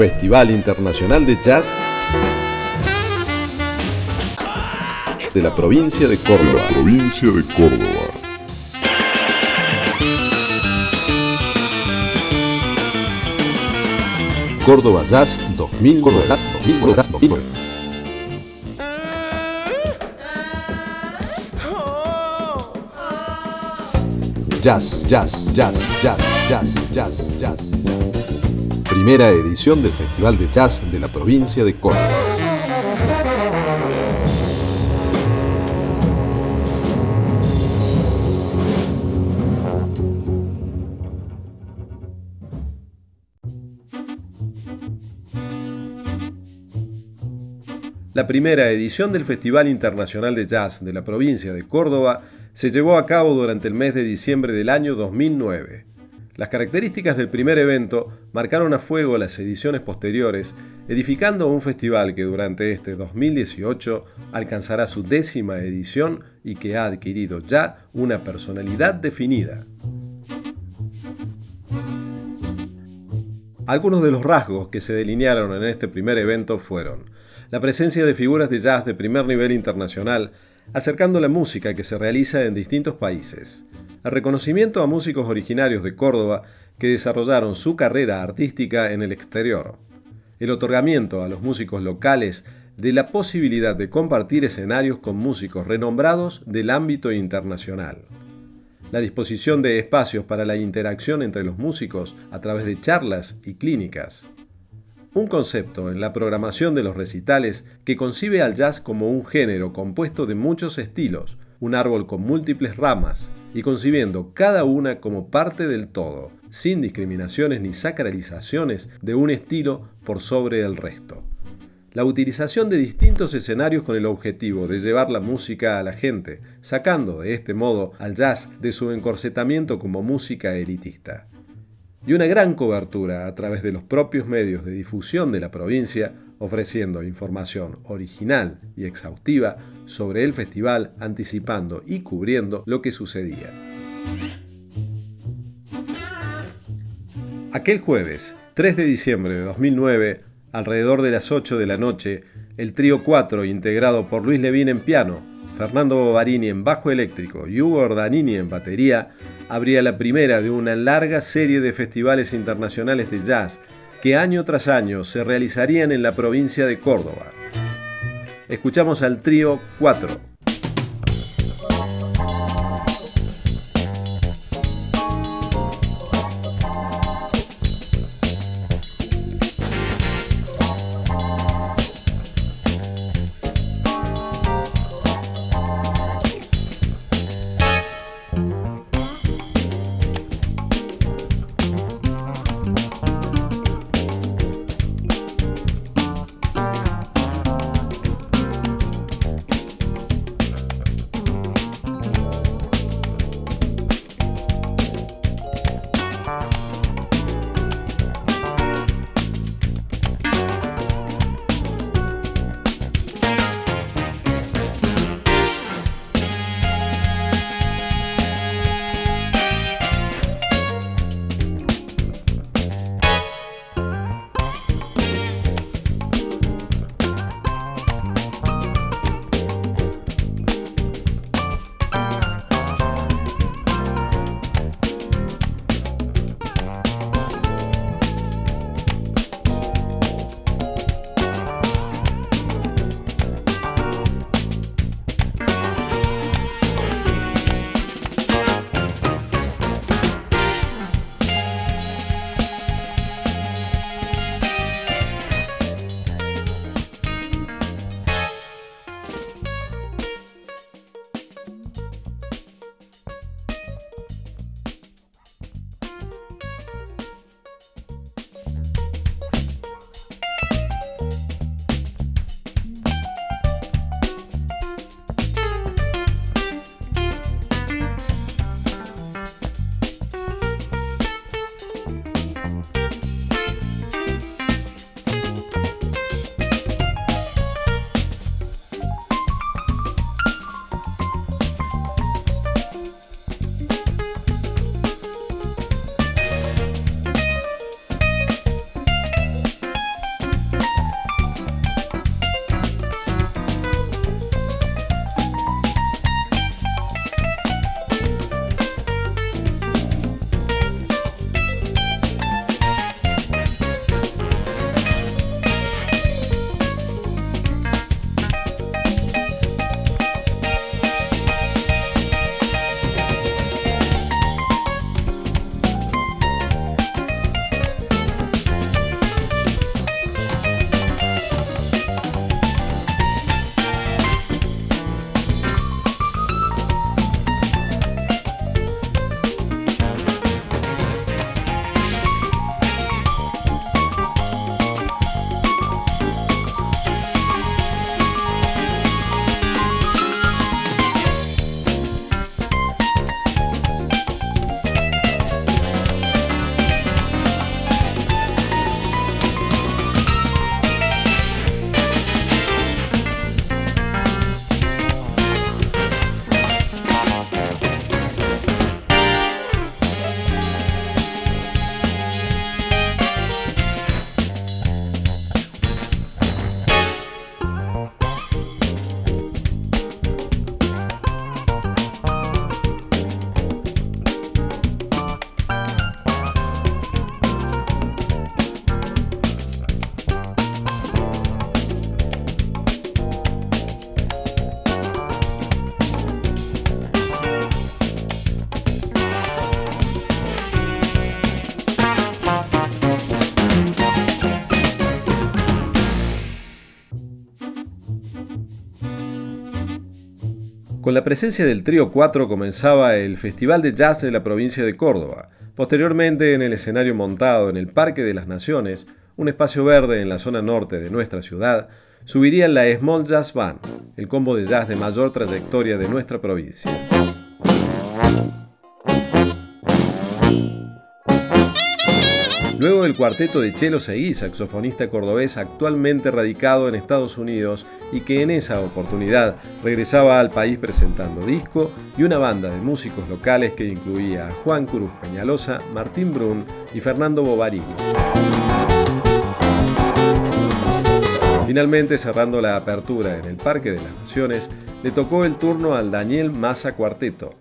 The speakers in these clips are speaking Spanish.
Festival Internacional de Jazz de la provincia de Córdoba. provincia de Córdoba. Córdoba Jazz 2000 Córdoba Jazz 2000 Jazz 2009. Jazz, jazz, jazz, jazz, jazz, jazz, jazz. Primera edición del Festival de Jazz de la provincia de Córdoba. La primera edición del Festival Internacional de Jazz de la provincia de Córdoba se llevó a cabo durante el mes de diciembre del año 2009. Las características del primer evento marcaron a fuego las ediciones posteriores, edificando un festival que durante este 2018 alcanzará su décima edición y que ha adquirido ya una personalidad definida. Algunos de los rasgos que se delinearon en este primer evento fueron la presencia de figuras de jazz de primer nivel internacional, acercando la música que se realiza en distintos países, el reconocimiento a músicos originarios de Córdoba que desarrollaron su carrera artística en el exterior, el otorgamiento a los músicos locales de la posibilidad de compartir escenarios con músicos renombrados del ámbito internacional, la disposición de espacios para la interacción entre los músicos a través de charlas y clínicas, un concepto en la programación de los recitales que concibe al jazz como un género compuesto de muchos estilos, un árbol con múltiples ramas, y concibiendo cada una como parte del todo, sin discriminaciones ni sacralizaciones de un estilo por sobre el resto. La utilización de distintos escenarios con el objetivo de llevar la música a la gente, sacando de este modo al jazz de su encorsetamiento como música elitista y una gran cobertura a través de los propios medios de difusión de la provincia, ofreciendo información original y exhaustiva sobre el festival, anticipando y cubriendo lo que sucedía. Aquel jueves, 3 de diciembre de 2009, alrededor de las 8 de la noche, el trío 4, integrado por Luis Levín en piano, Fernando Bovarini en bajo eléctrico y Hugo Ordanini en batería, abría la primera de una larga serie de festivales internacionales de jazz que año tras año se realizarían en la provincia de Córdoba. Escuchamos al trío 4. Con la presencia del Trío 4 comenzaba el Festival de Jazz de la provincia de Córdoba. Posteriormente, en el escenario montado en el Parque de las Naciones, un espacio verde en la zona norte de nuestra ciudad, subiría la Small Jazz Band, el combo de jazz de mayor trayectoria de nuestra provincia. El cuarteto de Chelo Seguí, saxofonista cordobés actualmente radicado en Estados Unidos y que en esa oportunidad regresaba al país presentando disco y una banda de músicos locales que incluía a Juan Cruz Peñalosa, Martín Brun y Fernando Bovarini. Finalmente, cerrando la apertura en el Parque de las Naciones, le tocó el turno al Daniel Massa Cuarteto,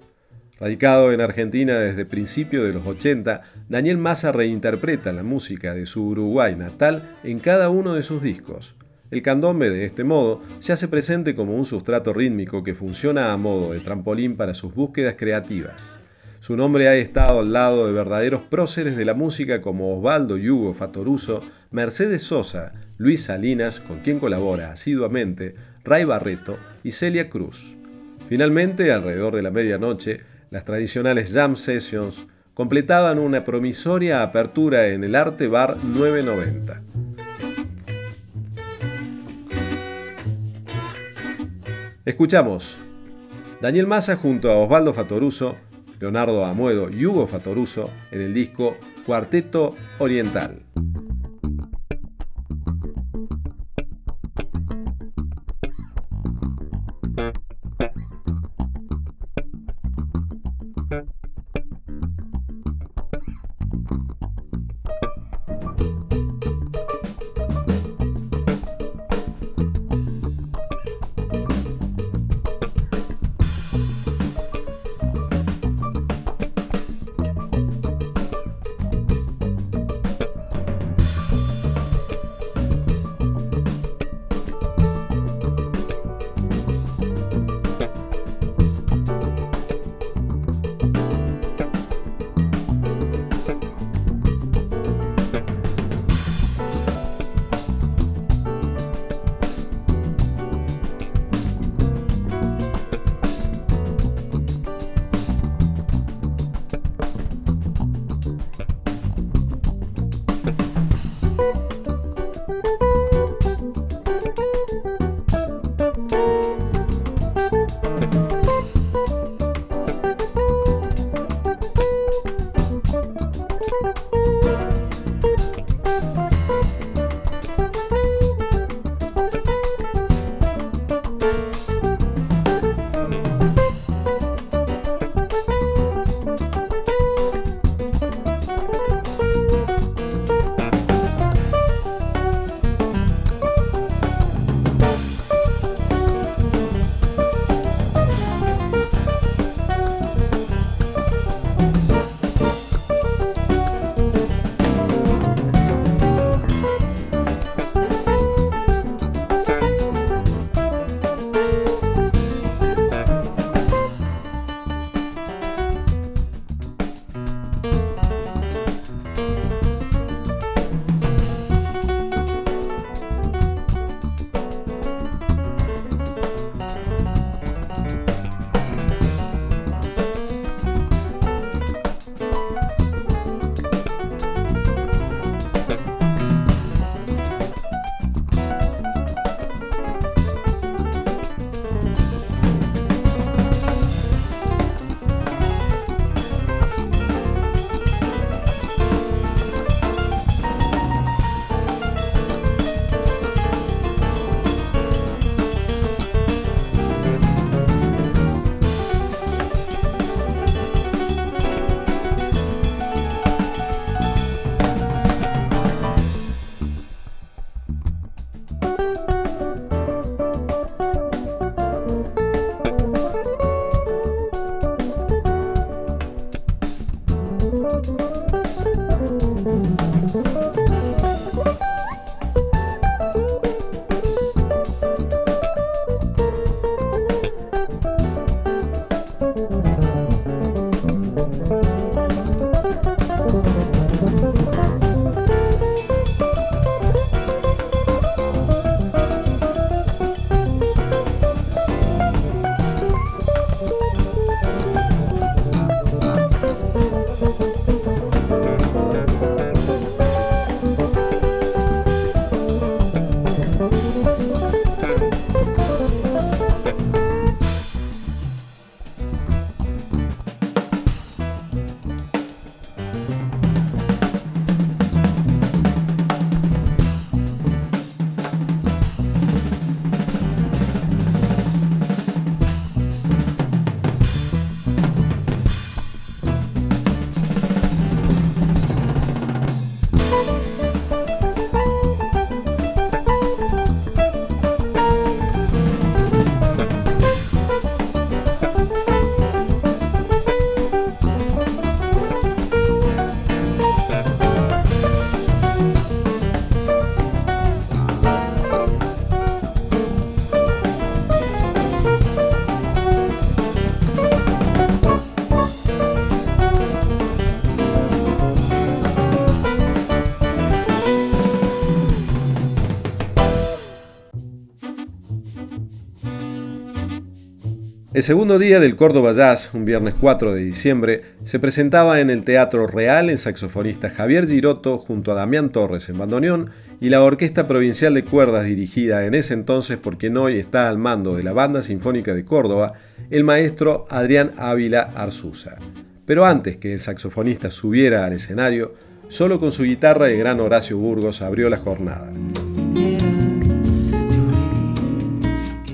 Radicado en Argentina desde principios de los 80, Daniel Massa reinterpreta la música de su Uruguay natal en cada uno de sus discos. El candombe, de este modo, se hace presente como un sustrato rítmico que funciona a modo de trampolín para sus búsquedas creativas. Su nombre ha estado al lado de verdaderos próceres de la música como Osvaldo Yugo Fatoruso, Mercedes Sosa, Luis Salinas, con quien colabora asiduamente, Ray Barreto y Celia Cruz. Finalmente, alrededor de la medianoche, las tradicionales jam sessions completaban una promisoria apertura en el Arte Bar 990. Escuchamos Daniel Massa junto a Osvaldo Fatoruso, Leonardo Amuedo y Hugo Fatoruso en el disco Cuarteto Oriental. El segundo día del Córdoba Jazz, un viernes 4 de diciembre, se presentaba en el Teatro Real el saxofonista Javier Giroto junto a Damián Torres en bandoneón y la Orquesta Provincial de Cuerdas dirigida en ese entonces por quien hoy está al mando de la Banda Sinfónica de Córdoba, el maestro Adrián Ávila Arzuza. Pero antes que el saxofonista subiera al escenario, solo con su guitarra el gran Horacio Burgos abrió la jornada.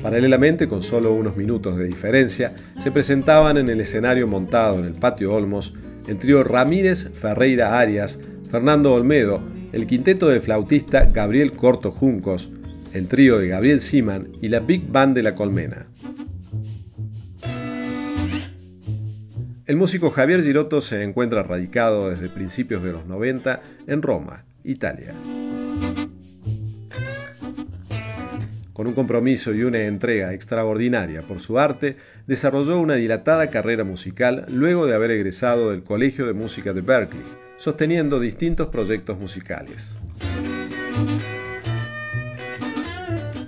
Paralelamente, con solo unos minutos de diferencia, se presentaban en el escenario montado en el patio Olmos el trío Ramírez Ferreira Arias, Fernando Olmedo, el quinteto de flautista Gabriel Corto Juncos, el trío de Gabriel Siman y la Big Band de la Colmena. El músico Javier Girotto se encuentra radicado desde principios de los 90 en Roma, Italia. Con un compromiso y una entrega extraordinaria por su arte, desarrolló una dilatada carrera musical luego de haber egresado del Colegio de Música de Berkeley, sosteniendo distintos proyectos musicales.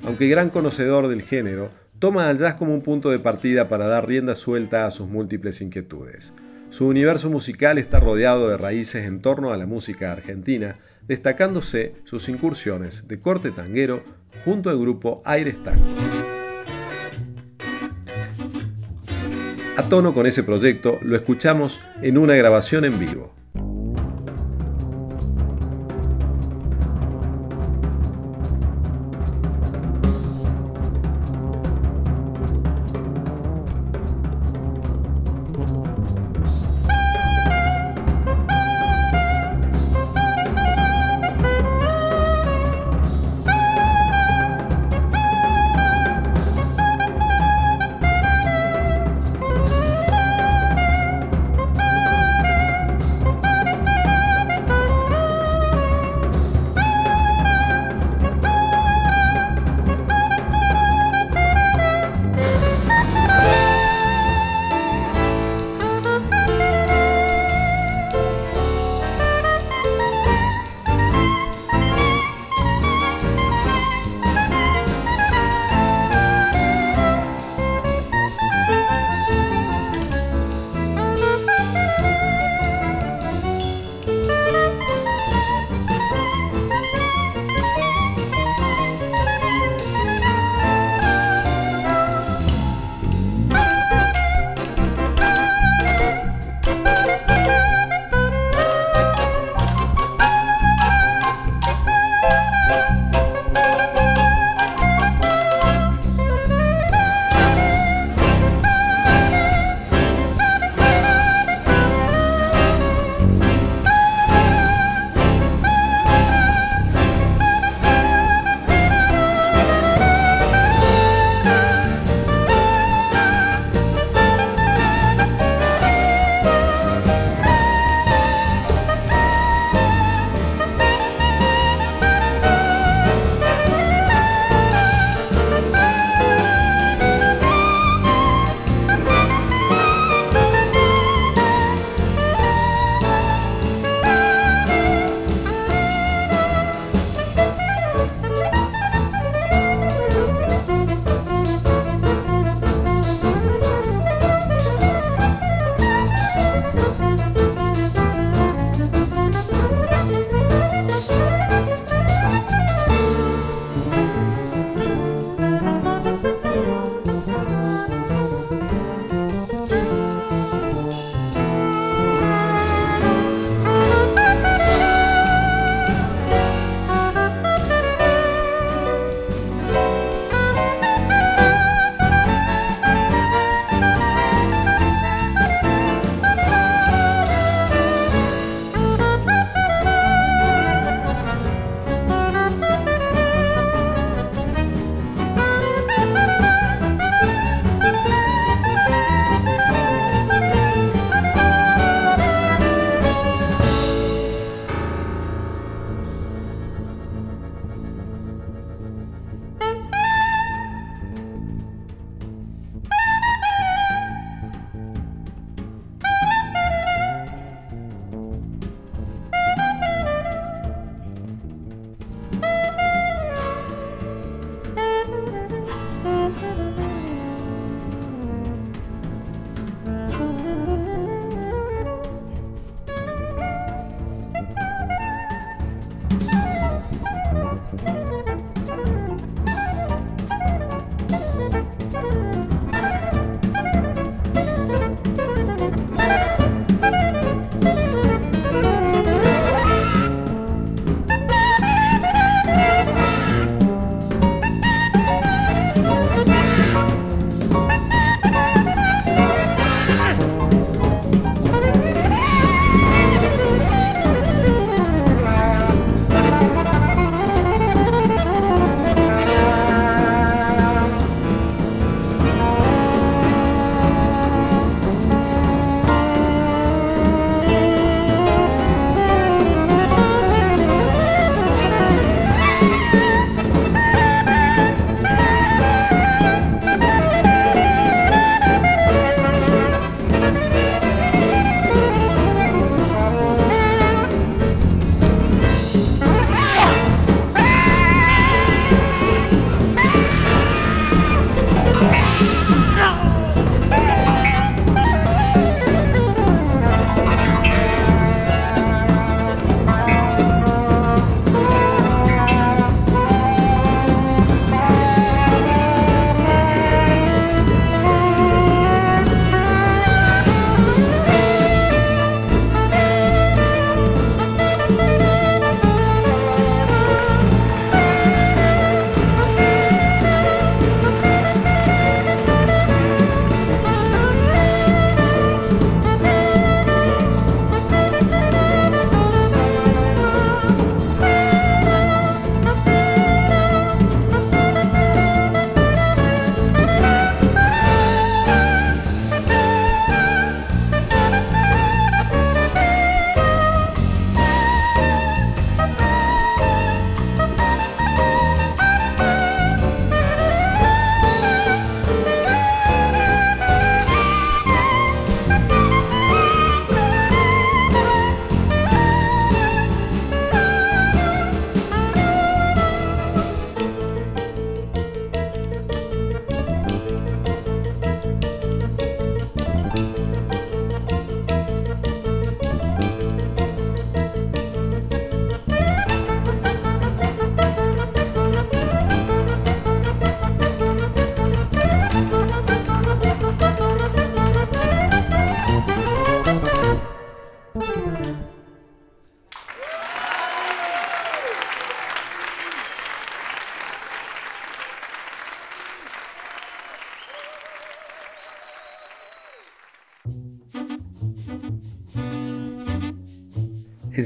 Aunque gran conocedor del género, toma al jazz como un punto de partida para dar rienda suelta a sus múltiples inquietudes. Su universo musical está rodeado de raíces en torno a la música argentina, destacándose sus incursiones de corte tanguero junto al grupo Aires Tango. A tono con ese proyecto lo escuchamos en una grabación en vivo.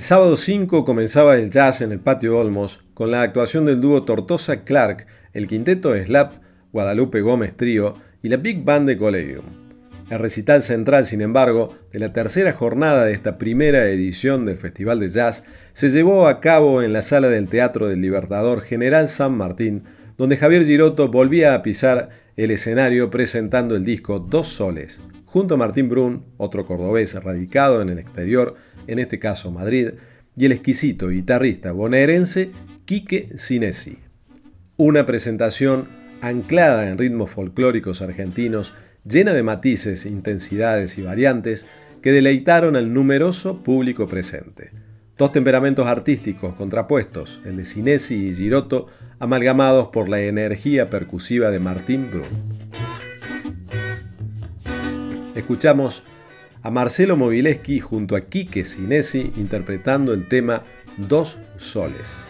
Sábado 5 comenzaba el jazz en el patio Olmos con la actuación del dúo Tortosa Clark, el quinteto Slap, Guadalupe Gómez Trío y la Big Band de Collegium. El recital central, sin embargo, de la tercera jornada de esta primera edición del Festival de Jazz se llevó a cabo en la sala del Teatro del Libertador General San Martín, donde Javier Giroto volvía a pisar el escenario presentando el disco Dos Soles, junto a Martín Brun, otro cordobés radicado en el exterior, en este caso Madrid, y el exquisito guitarrista bonaerense Quique Sinesi. Una presentación anclada en ritmos folclóricos argentinos, llena de matices, intensidades y variantes que deleitaron al numeroso público presente. Dos temperamentos artísticos contrapuestos, el de Sinesi y Giroto, amalgamados por la energía percusiva de Martín Brun. Escuchamos a Marcelo Mobileski junto a Quique Sinesi interpretando el tema Dos Soles.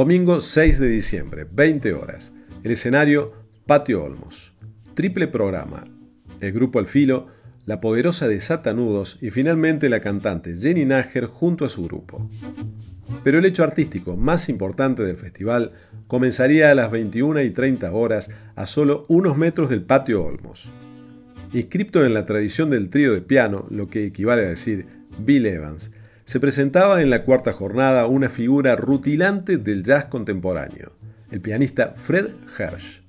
Domingo 6 de diciembre, 20 horas. El escenario, Patio Olmos. Triple programa. El grupo El Filo, la poderosa de Satanudos y finalmente la cantante Jenny Nager junto a su grupo. Pero el hecho artístico más importante del festival comenzaría a las 21 y 30 horas a solo unos metros del patio Olmos. Inscripto en la tradición del trío de piano, lo que equivale a decir Bill Evans, se presentaba en la cuarta jornada una figura rutilante del jazz contemporáneo, el pianista Fred Hersch.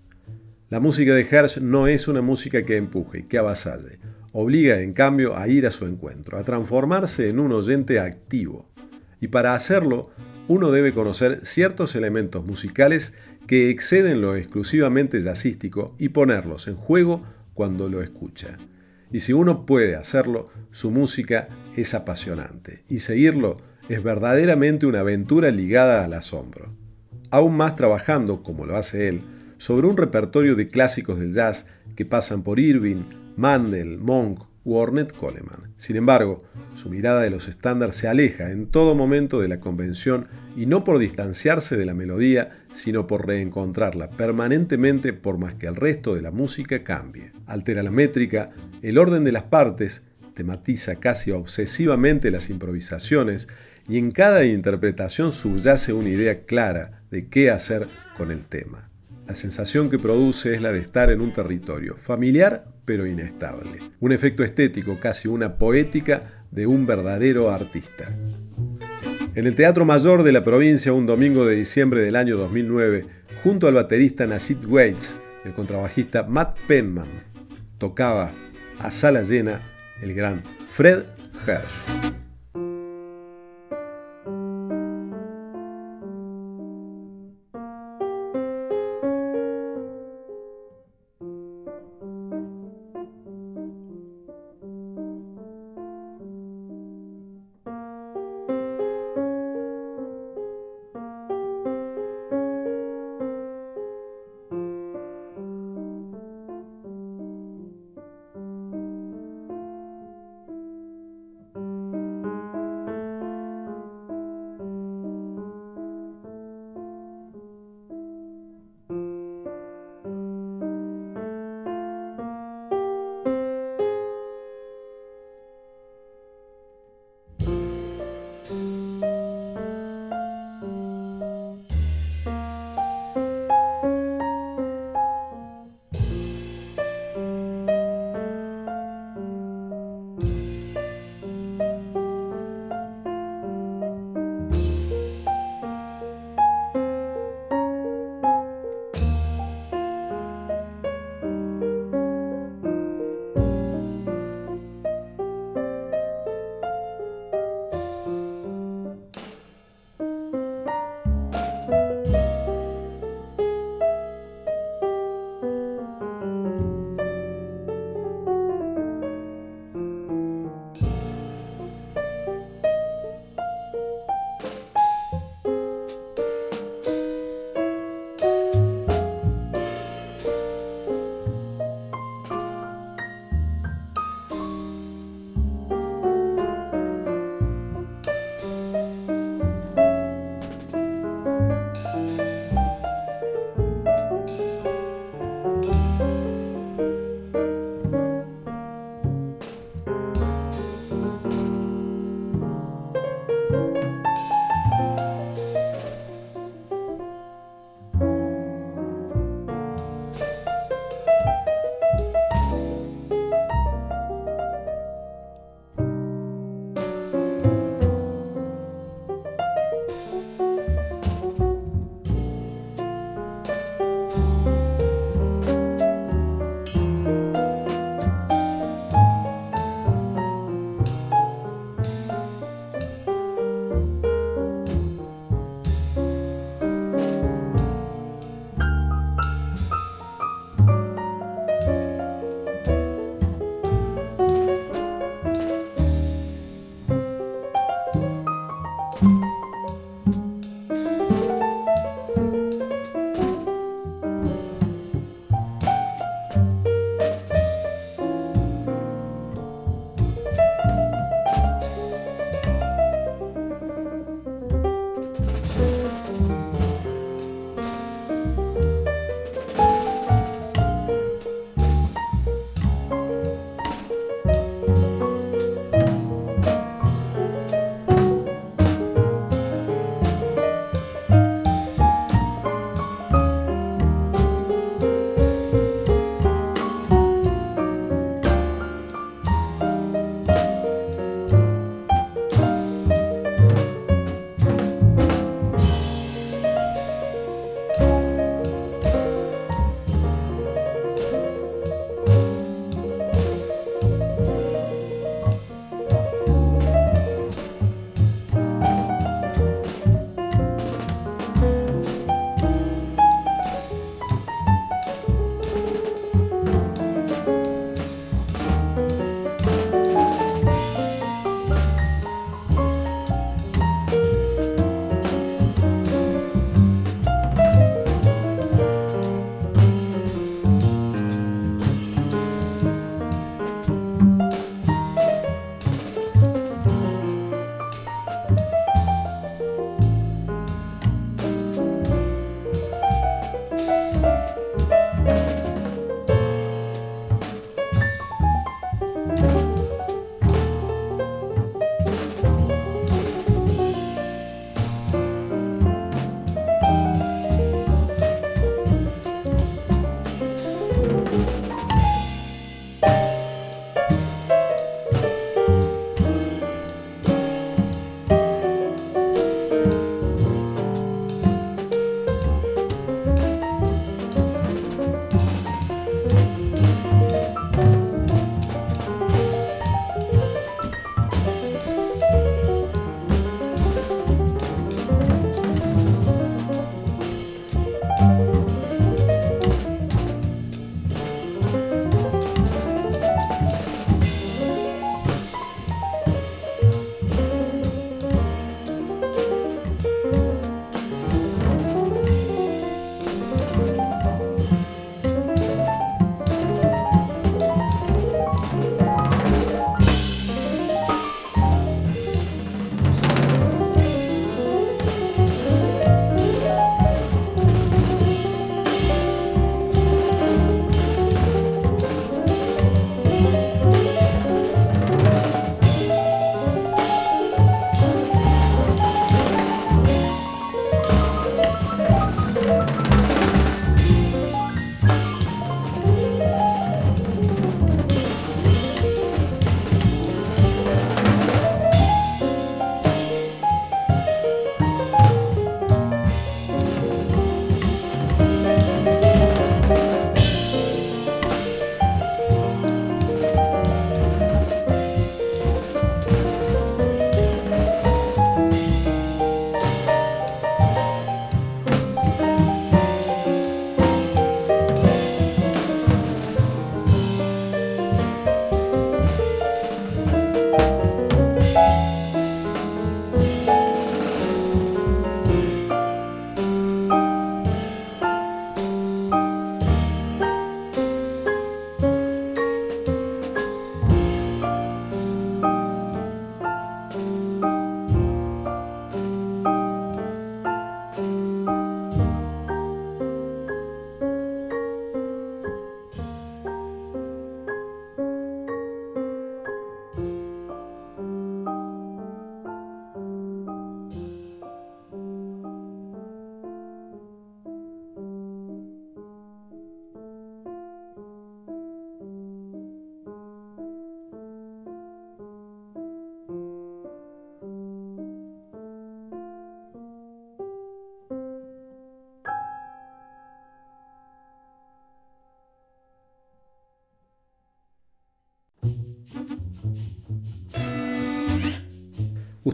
La música de Hersch no es una música que empuje, que avasalle, obliga en cambio a ir a su encuentro, a transformarse en un oyente activo. Y para hacerlo, uno debe conocer ciertos elementos musicales que exceden lo exclusivamente jazzístico y ponerlos en juego cuando lo escucha. Y si uno puede hacerlo, su música es apasionante y seguirlo es verdaderamente una aventura ligada al asombro. Aún más trabajando, como lo hace él, sobre un repertorio de clásicos del jazz que pasan por Irving, Mandel, Monk u Ornette Coleman. Sin embargo, su mirada de los estándares se aleja en todo momento de la convención y no por distanciarse de la melodía, sino por reencontrarla permanentemente por más que el resto de la música cambie. Altera la métrica, el orden de las partes, tematiza casi obsesivamente las improvisaciones y en cada interpretación subyace una idea clara de qué hacer con el tema. La sensación que produce es la de estar en un territorio familiar pero inestable. Un efecto estético, casi una poética de un verdadero artista. En el Teatro Mayor de la provincia, un domingo de diciembre del año 2009, junto al baterista Nasid Waits, el contrabajista Matt Penman, tocaba a sala llena el gran Fred Hersch.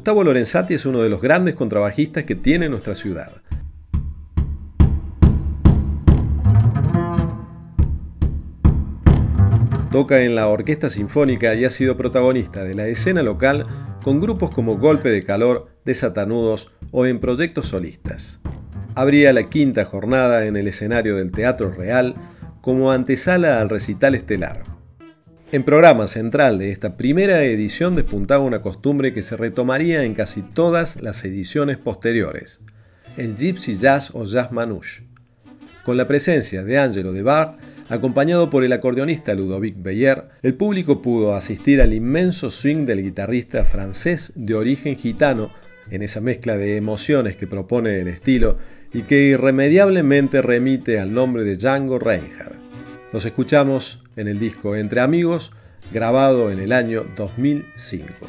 Gustavo Lorenzati es uno de los grandes contrabajistas que tiene nuestra ciudad. Toca en la Orquesta Sinfónica y ha sido protagonista de la escena local con grupos como Golpe de Calor, Desatanudos o en proyectos solistas. Habría la quinta jornada en el escenario del Teatro Real como antesala al recital estelar. En programa central de esta primera edición despuntaba una costumbre que se retomaría en casi todas las ediciones posteriores, el Gypsy Jazz o Jazz Manouche. Con la presencia de Angelo de Bach, acompañado por el acordeonista Ludovic Beyer, el público pudo asistir al inmenso swing del guitarrista francés de origen gitano, en esa mezcla de emociones que propone el estilo y que irremediablemente remite al nombre de Django Reinhardt. Los escuchamos en el disco Entre Amigos, grabado en el año 2005.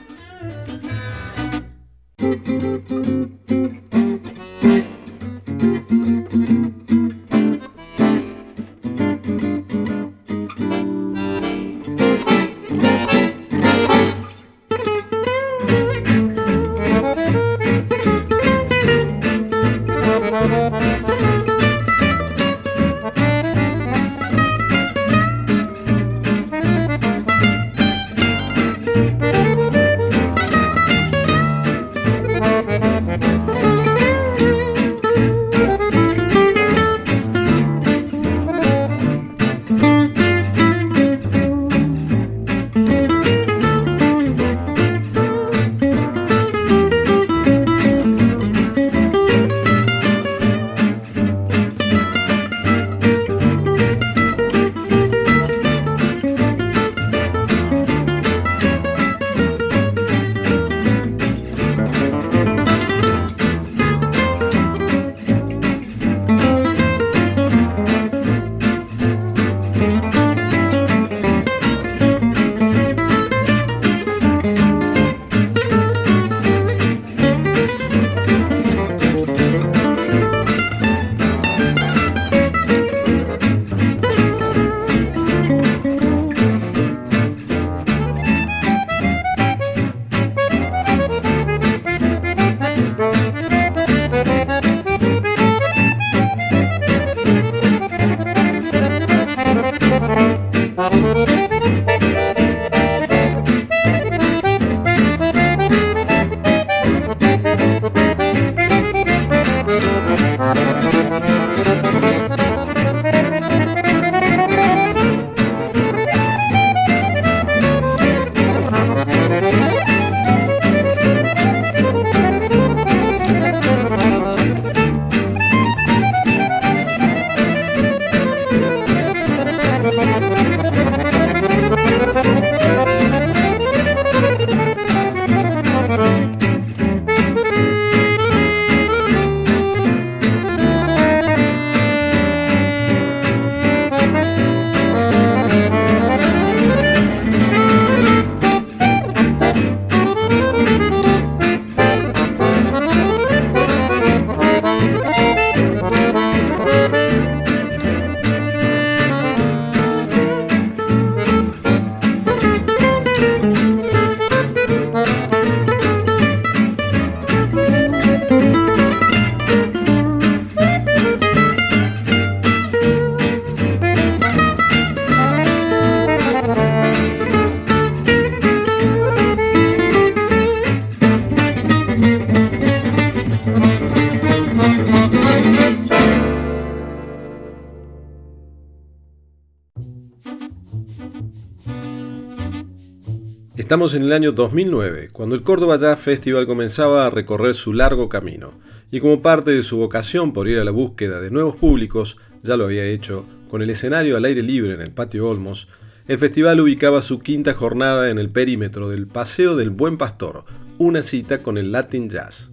Estamos en el año 2009, cuando el Córdoba Jazz Festival comenzaba a recorrer su largo camino, y como parte de su vocación por ir a la búsqueda de nuevos públicos, ya lo había hecho con el escenario al aire libre en el Patio Olmos, el festival ubicaba su quinta jornada en el perímetro del Paseo del Buen Pastor, una cita con el Latin Jazz.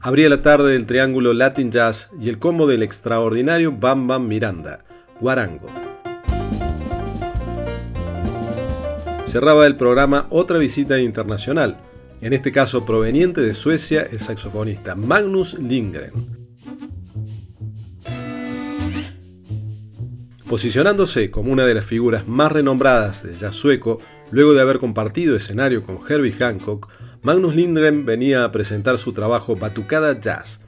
Abría la tarde del triángulo Latin Jazz y el combo del extraordinario Bam Bam Miranda, Guarango. Cerraba el programa otra visita internacional, en este caso proveniente de Suecia el saxofonista Magnus Lindgren. Posicionándose como una de las figuras más renombradas del jazz sueco, luego de haber compartido escenario con Herbie Hancock, Magnus Lindgren venía a presentar su trabajo Batucada Jazz,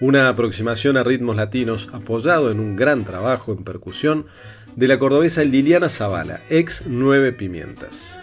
una aproximación a ritmos latinos apoyado en un gran trabajo en percusión de la cordobesa Liliana Zavala, ex Nueve Pimientas.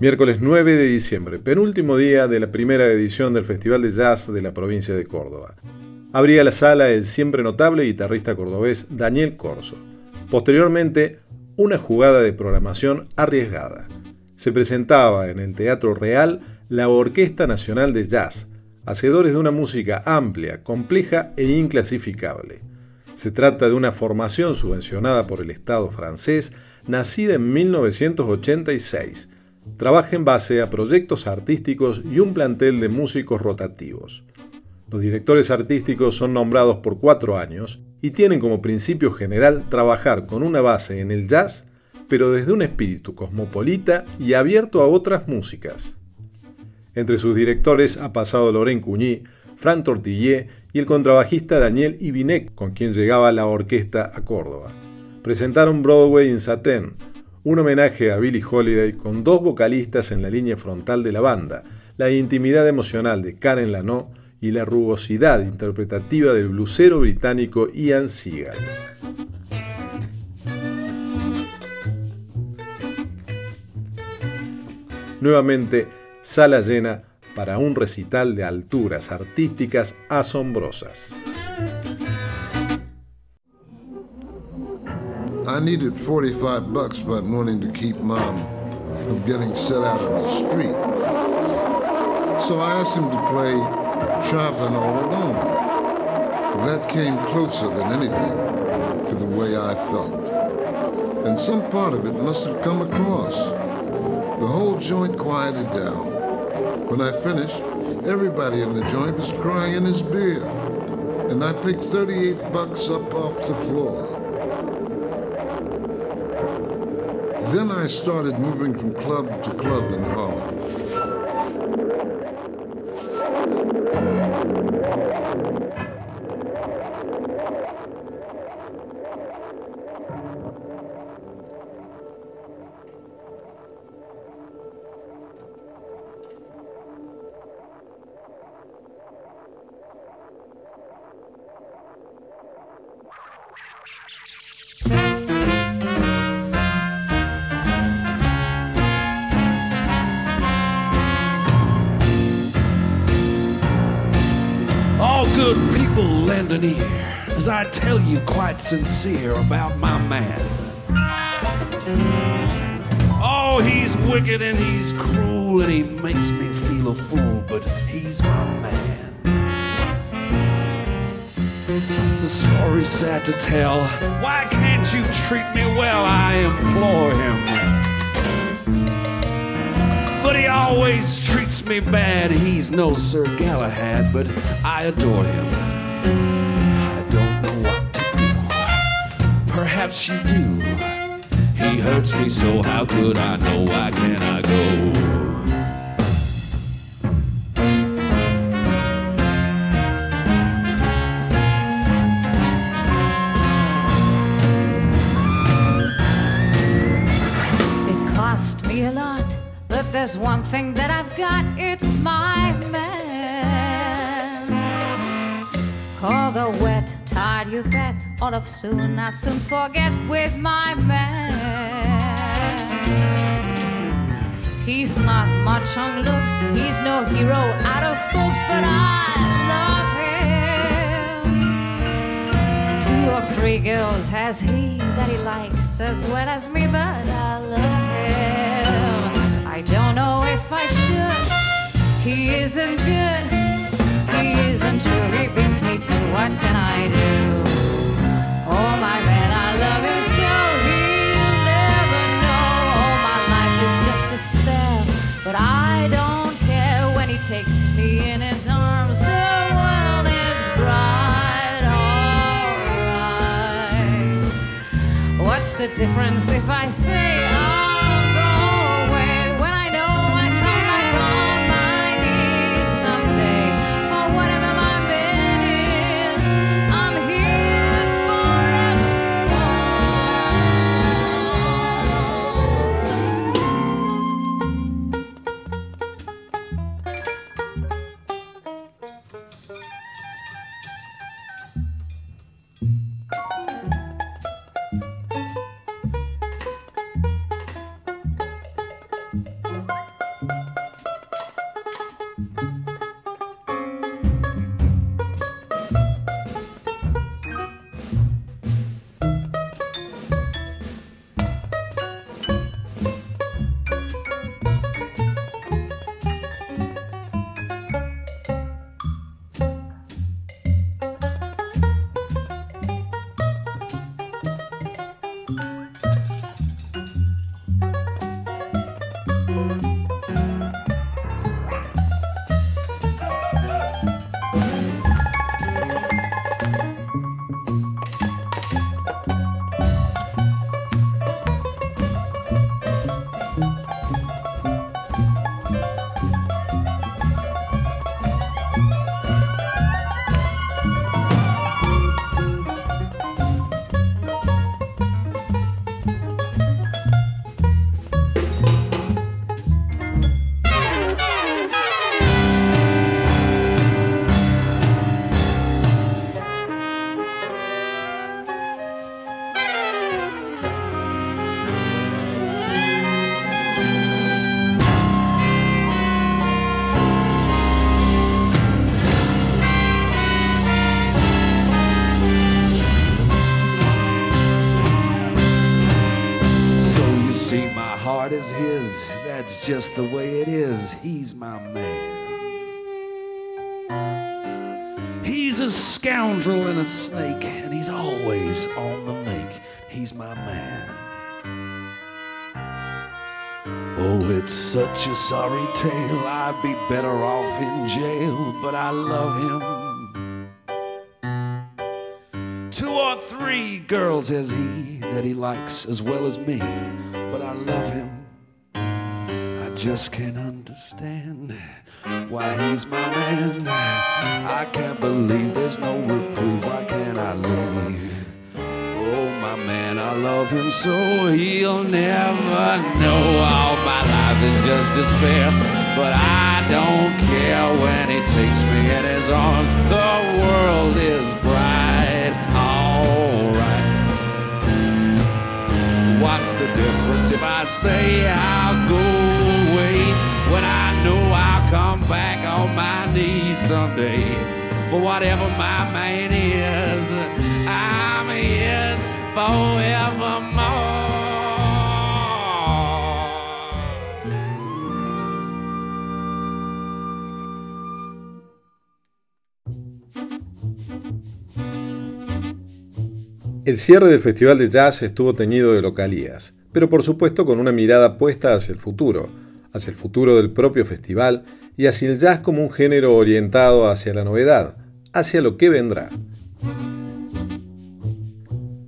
Miércoles 9 de diciembre, penúltimo día de la primera edición del Festival de Jazz de la provincia de Córdoba. Abría la sala el siempre notable guitarrista cordobés Daniel Corso. Posteriormente, una jugada de programación arriesgada. Se presentaba en el Teatro Real la Orquesta Nacional de Jazz, hacedores de una música amplia, compleja e inclasificable. Se trata de una formación subvencionada por el Estado francés, nacida en 1986 Trabaja en base a proyectos artísticos y un plantel de músicos rotativos. Los directores artísticos son nombrados por cuatro años y tienen como principio general trabajar con una base en el jazz, pero desde un espíritu cosmopolita y abierto a otras músicas. Entre sus directores ha pasado Loren Cuñí, Frank Tortillé y el contrabajista Daniel Ibinek, con quien llegaba la orquesta a Córdoba. Presentaron Broadway in Satin, un homenaje a Billie Holiday con dos vocalistas en la línea frontal de la banda, la intimidad emocional de Karen Lano y la rugosidad interpretativa del blusero británico Ian Seagal. Nuevamente, sala llena para un recital de alturas artísticas asombrosas. I needed 45 bucks but wanting to keep mom from getting set out on the street. So I asked him to play Traveling All Alone. That came closer than anything to the way I felt. And some part of it must have come across. The whole joint quieted down. When I finished, everybody in the joint was crying in his beer. And I picked 38 bucks up off the floor. Then I started moving from club to club in Harlem. As I tell you quite sincere about my man. Oh, he's wicked and he's cruel and he makes me feel a fool, but he's my man. The story's sad to tell. Why can't you treat me well? I implore him. But he always treats me bad. He's no Sir Galahad, but I adore him. Perhaps do. He hurts me so, how could I know? Why can't I go? It cost me a lot, but there's one thing that I've got. It's my man. Call the wet tide, you bet all of soon, I soon forget with my man. He's not much on looks, he's no hero out of books, but I love him. Two or three girls has he that he likes as well as me, but I love him. I don't know if I should, he isn't good, he isn't true, he beats me too. What can I do? Takes me in his arms. The world is bright, alright. What's the difference if I say, is his. That's just the way it is. He's my man. He's a scoundrel and a snake, and he's always on the make. He's my man. Oh, it's such a sorry tale. I'd be better off in jail, but I love him. Two or three girls has he that he likes as well as me, but I love him. I just can't understand why he's my man. I can't believe there's no reprieve. Why can't I leave? Oh, my man, I love him so he'll never know. All my life is just despair, but I don't care when he takes me in his arms. The world is bright, alright. What's the difference if I say I'll go when I know I'll come back on my knees someday? For whatever my man is, I'm his forevermore. El cierre del Festival de Jazz estuvo teñido de localías, pero por supuesto con una mirada puesta hacia el futuro, hacia el futuro del propio festival y hacia el jazz como un género orientado hacia la novedad, hacia lo que vendrá.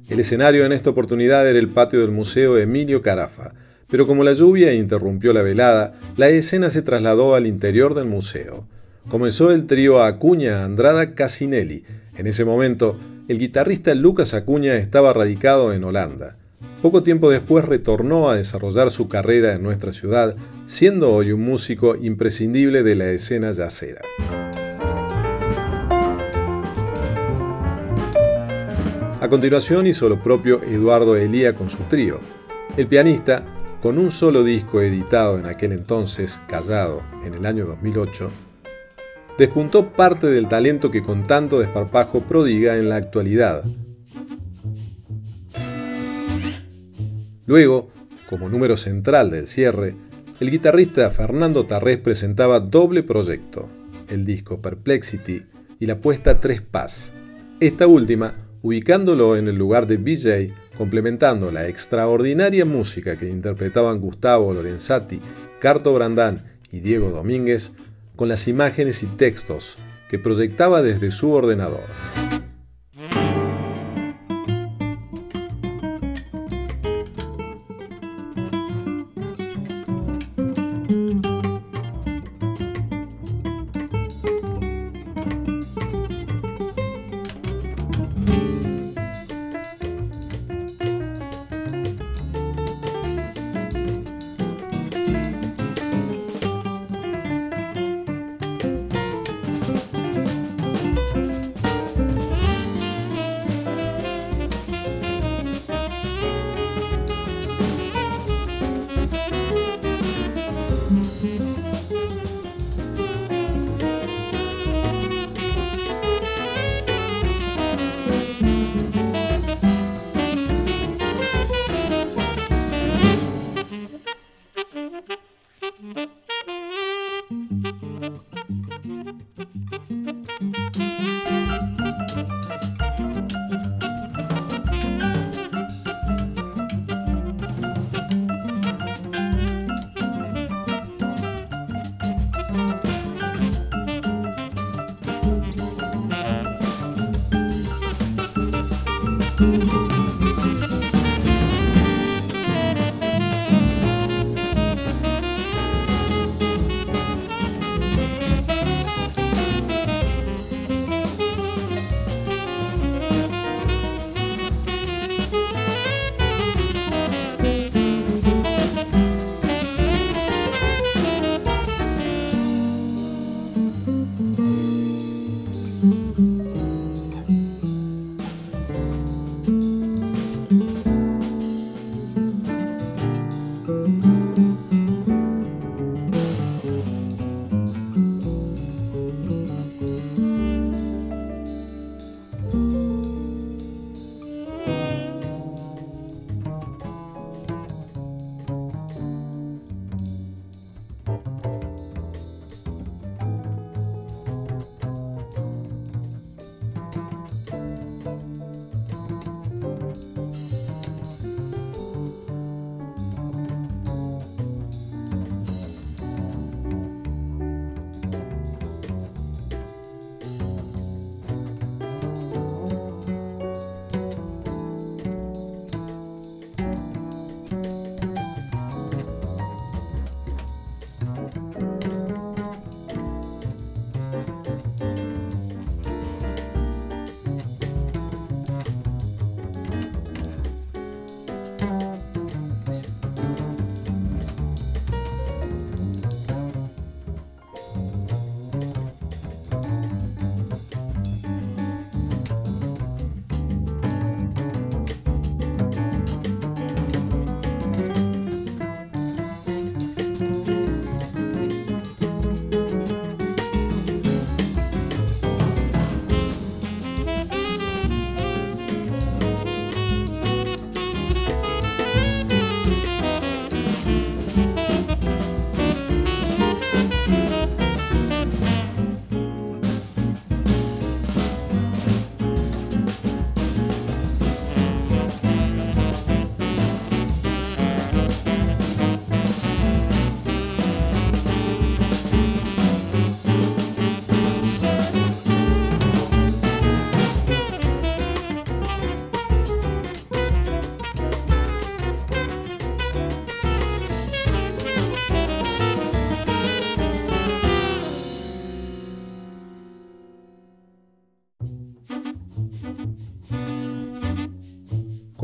El escenario en esta oportunidad era el patio del Museo Emilio Carafa, pero como la lluvia interrumpió la velada, la escena se trasladó al interior del museo. Comenzó el trío Acuña Andrada Casinelli. En ese momento, el guitarrista Lucas Acuña estaba radicado en Holanda. Poco tiempo después retornó a desarrollar su carrera en nuestra ciudad, siendo hoy un músico imprescindible de la escena yacera. A continuación hizo lo propio Eduardo Elía con su trío. El pianista, con un solo disco editado en aquel entonces, Callado, en el año 2008, despuntó parte del talento que con tanto desparpajo prodiga en la actualidad. Luego, como número central del cierre, el guitarrista Fernando Tarrés presentaba doble proyecto, el disco Perplexity y la puesta Tres Paz. Esta última, ubicándolo en el lugar de BJ, complementando la extraordinaria música que interpretaban Gustavo Lorenzati, Carto Brandán y Diego Domínguez, con las imágenes y textos que proyectaba desde su ordenador.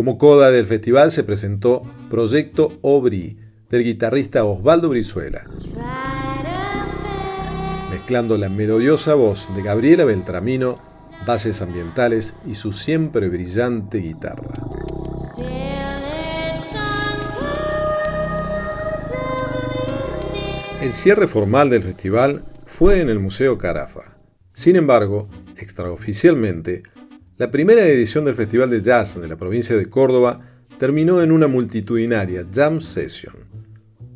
Como coda del festival se presentó Proyecto Obri del guitarrista Osvaldo Brizuela, mezclando la melodiosa voz de Gabriela Beltramino, bases ambientales y su siempre brillante guitarra. El cierre formal del festival fue en el Museo Carafa. Sin embargo, extraoficialmente, la primera edición del Festival de Jazz de la provincia de Córdoba terminó en una multitudinaria jam session.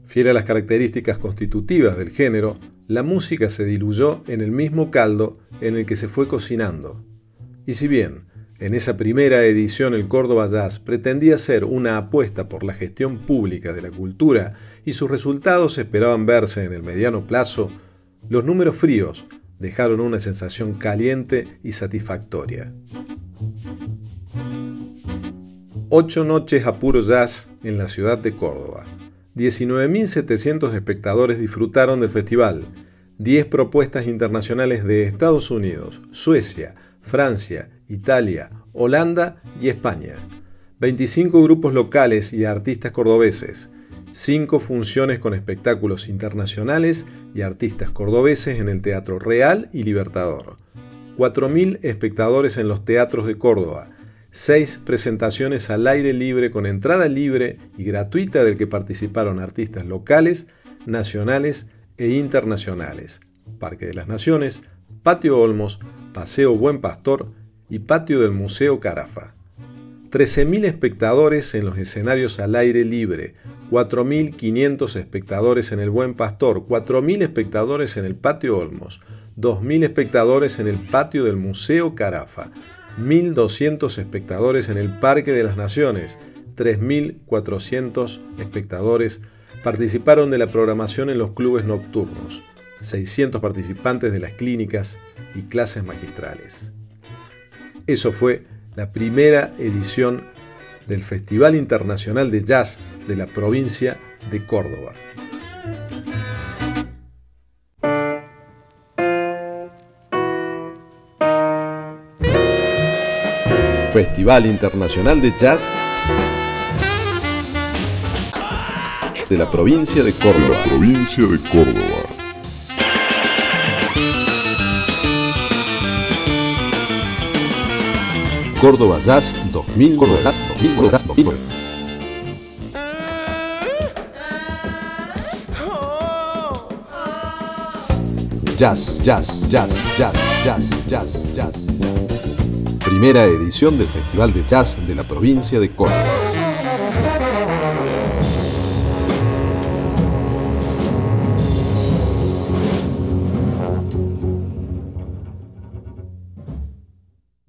Fiel a las características constitutivas del género, la música se diluyó en el mismo caldo en el que se fue cocinando. Y si bien en esa primera edición el Córdoba Jazz pretendía ser una apuesta por la gestión pública de la cultura y sus resultados esperaban verse en el mediano plazo, los números fríos dejaron una sensación caliente y satisfactoria. Ocho noches a puro jazz en la ciudad de Córdoba. 19.700 espectadores disfrutaron del festival. 10 propuestas internacionales de Estados Unidos, Suecia, Francia, Italia, Holanda y España. 25 grupos locales y artistas cordobeses. 5 funciones con espectáculos internacionales y artistas cordobeses en el Teatro Real y Libertador. 4.000 espectadores en los teatros de Córdoba. 6 presentaciones al aire libre con entrada libre y gratuita del que participaron artistas locales, nacionales e internacionales. Parque de las Naciones, Patio Olmos, Paseo Buen Pastor y Patio del Museo Carafa. 13.000 espectadores en los escenarios al aire libre, 4.500 espectadores en el Buen Pastor, 4.000 espectadores en el Patio Olmos, 2.000 espectadores en el Patio del Museo Carafa, 1.200 espectadores en el Parque de las Naciones, 3.400 espectadores participaron de la programación en los clubes nocturnos, 600 participantes de las clínicas y clases magistrales. Eso fue la primera edición del Festival Internacional de Jazz de la provincia de Córdoba. Festival Internacional de Jazz de la provincia de Córdoba. Córdoba Jazz 2000. Córdoba Jazz 2000. Córdoba Jazz 2000. Jazz, jazz, jazz, jazz, jazz, jazz, jazz. Primera edición del Festival de Jazz de la provincia de Córdoba.